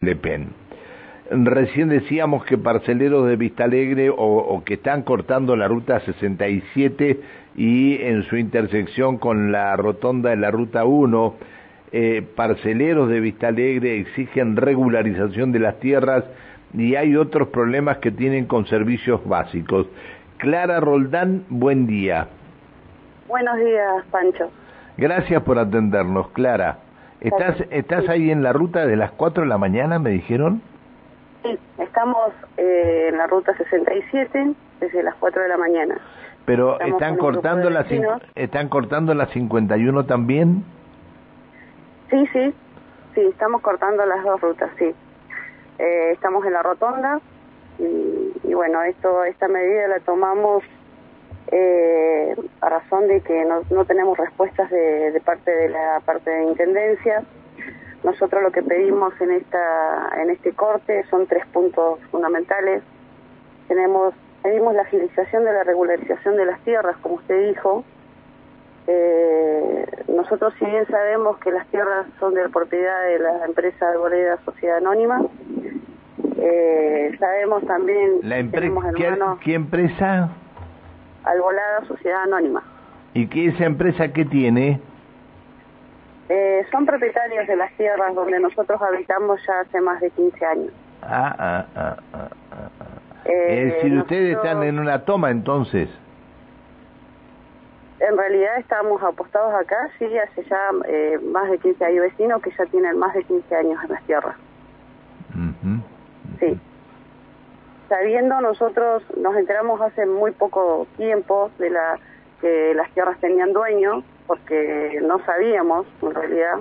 Le Pen. Recién decíamos que parceleros de Vista Alegre o, que están cortando la ruta 67 y en su intersección con la rotonda de la ruta 1, eh, parceleros de Vista Alegre exigen regularización de las tierras y hay otros problemas que tienen con servicios básicos. Clara Roldán, buen día. Buenos días, Pancho. Gracias por atendernos, Clara. ¿Estás, ¿Estás ahí en la ruta de las 4 de la mañana, me dijeron? Sí, estamos eh, en la ruta 67 desde las 4 de la mañana. Pero están cortando la están cortando la 51 también? Sí, sí. Sí, estamos cortando las dos rutas, sí. Eh, estamos en la rotonda y, y, bueno, esto esta medida la tomamos eh, a razón de que no, no tenemos respuestas de, de, parte de la parte de intendencia. Nosotros lo que pedimos en esta en este corte son tres puntos fundamentales. Tenemos pedimos la agilización de la regularización de las tierras, como usted dijo. Eh, nosotros si bien sabemos que las tierras son de la propiedad de la empresa de Boleda Sociedad Anónima, eh, sabemos también la empresa ¿qué, empresa? Albolada Sociedad Anónima. ¿Y qué esa empresa qué tiene? Eh, son propietarios de las tierras donde nosotros habitamos ya hace más de 15 años. Ah, ah, ah, ah, ah. ah. Eh, es decir, ustedes están en una toma entonces. En realidad estamos apostados acá, sí, hace ya eh, más de 15 años, vecinos que ya tienen más de 15 años en las tierras. Sí sabiendo nosotros nos enteramos hace muy poco tiempo de la que las tierras tenían dueño porque no sabíamos en realidad.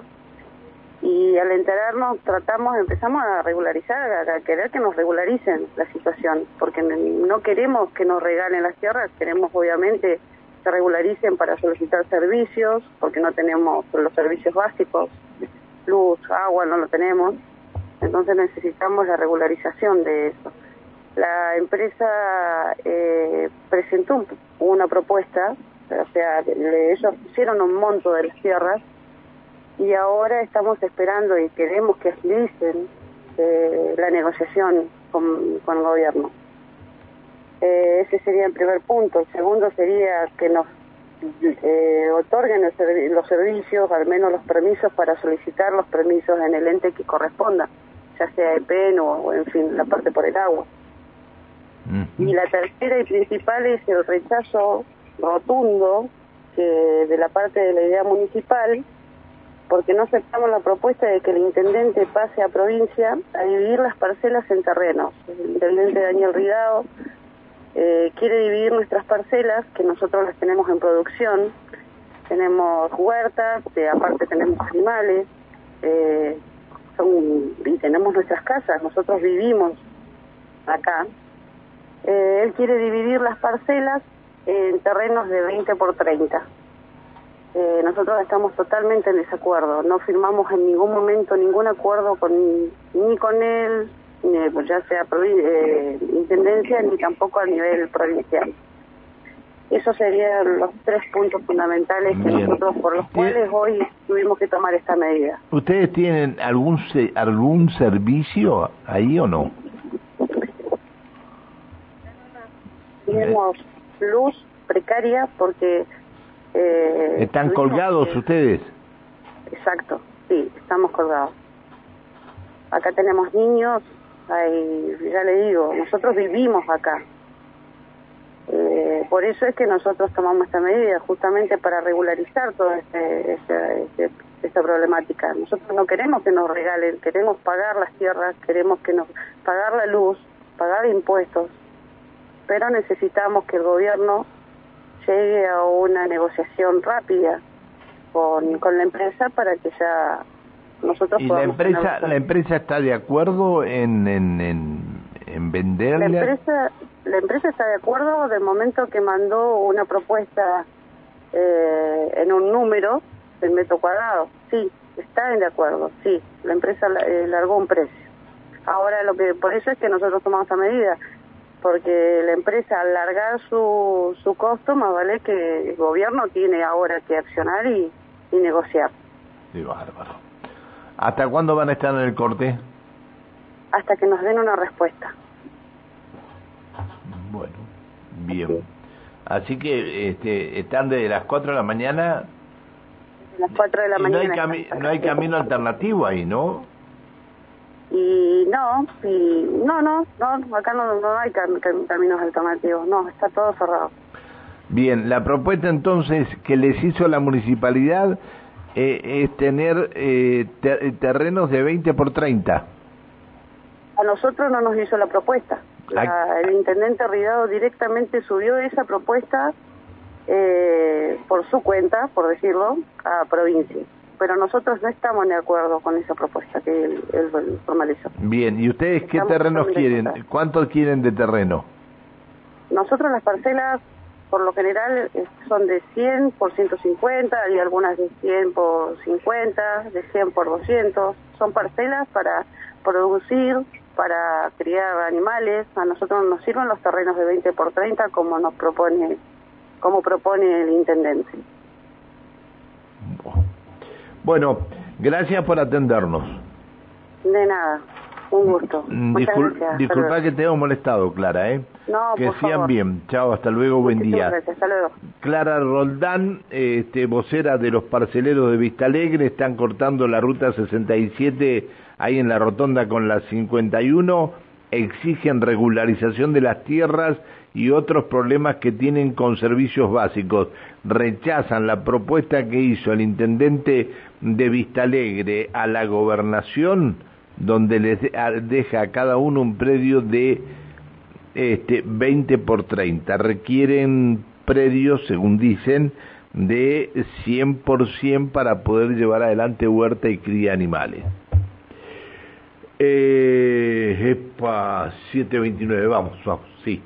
Y al enterarnos tratamos empezamos a regularizar a, querer que nos regularicen la situación porque no queremos que nos regalen las tierras queremos obviamente que regularicen para solicitar servicios porque no tenemos los servicios básicos luz agua no lo tenemos. Entonces necesitamos la regularización de eso la empresa eh, presentó una propuesta, o sea, ellos pusieron un monto de las tierras y ahora estamos esperando y queremos que agilicen eh, la negociación con, el gobierno. Eh, ese sería el primer punto. El segundo sería que nos eh, otorguen los servicios, al menos los permisos para solicitar los permisos en el ente que corresponda, ya sea EPEN o en fin, la parte por el agua. Y la tercera y principal es el rechazo rotundo que de la parte de la idea municipal, porque no aceptamos la propuesta de que el intendente pase a provincia a dividir las parcelas en terrenos. El intendente Daniel Ridao eh, quiere dividir nuestras parcelas, que nosotros las tenemos en producción. Tenemos huertas, eh, aparte tenemos animales, eh, son, y tenemos nuestras casas, nosotros vivimos acá, eh, él quiere dividir las parcelas en terrenos de 20 por 30. Eh, nosotros estamos totalmente en desacuerdo. No firmamos en ningún momento ningún acuerdo con ni con él, ni, pues ya sea eh, intendencia, ni tampoco a nivel provincial. Esos serían los tres puntos fundamentales que nosotros por los cuales hoy tuvimos que tomar esta medida. ¿Ustedes tienen algún algún servicio ahí o no? Tenemos luz precaria porque... Eh, ¿Están colgados ustedes? Exacto, sí, estamos colgados. Acá tenemos niños, hay, ya le digo, nosotros vivimos acá. Eh, por eso es que nosotros tomamos esta medida, justamente para regularizar toda este, este, este, esta problemática. Nosotros no queremos que nos regalen, queremos pagar las tierras, queremos que nos pagar la luz, pagar impuestos, pero necesitamos que el gobierno llegue a una negociación rápida con, con la empresa para que ya nosotros ¿Y la empresa la empresa está de acuerdo en, en, en, venderle? La empresa, la empresa está de acuerdo del momento que mandó una propuesta eh, en un número del metro cuadrado. Sí, está de acuerdo, sí. La empresa eh, largó un precio. Ahora lo que por eso es que nosotros tomamos esta medida porque la empresa al largar su, su costo, más vale que el gobierno tiene ahora que accionar y, negociar. Sí, bárbaro. ¿Hasta cuándo van a estar en el corte? hasta que nos den una respuesta. Bueno, bien. Así que este, están desde las 4 de la mañana. las 4 de la mañana. No hay, no hay camino alternativo ahí, ¿no? Y no, y no, no, no, acá no, no hay caminos alternativos, no, está todo cerrado. Bien, la propuesta entonces que les hizo la municipalidad eh, es tener eh, terrenos de 20 por 30. A nosotros no nos hizo la propuesta. el intendente Ridado directamente subió esa propuesta eh, por su cuenta, por decirlo, a provincia. Pero nosotros no estamos de acuerdo con esa propuesta que él, formalizó. Bien, ¿y ustedes qué terrenos quieren? ¿Cuántos quieren de terreno? Nosotros las parcelas por lo general son de 100 por 150, hay algunas de 100 por 50, de 100 por 200. Son parcelas para producir, para criar animales. A nosotros nos sirven los terrenos de 20 por 30 como nos propone, como propone el intendente. Bueno, gracias por atendernos. De nada. Un gusto. Mm, disculpa que te hemos molestado, Clara, ¿eh? No, que sean bien. Chao, hasta luego, buen día. hasta luego. Clara Roldán, este, vocera de los parceleros de Vista Alegre, están cortando la ruta 67 ahí en la rotonda con la 51, exigen regularización de las tierras y otros problemas que tienen con servicios básicos. Rechazan la propuesta que hizo el intendente de Vista Alegre a la gobernación donde les deja a cada uno un predio de este, 20 por 30. Requieren predios, según dicen, de 100% para poder llevar adelante huerta y cría animales. Eh, epa, 729, vamos, vamos, sí.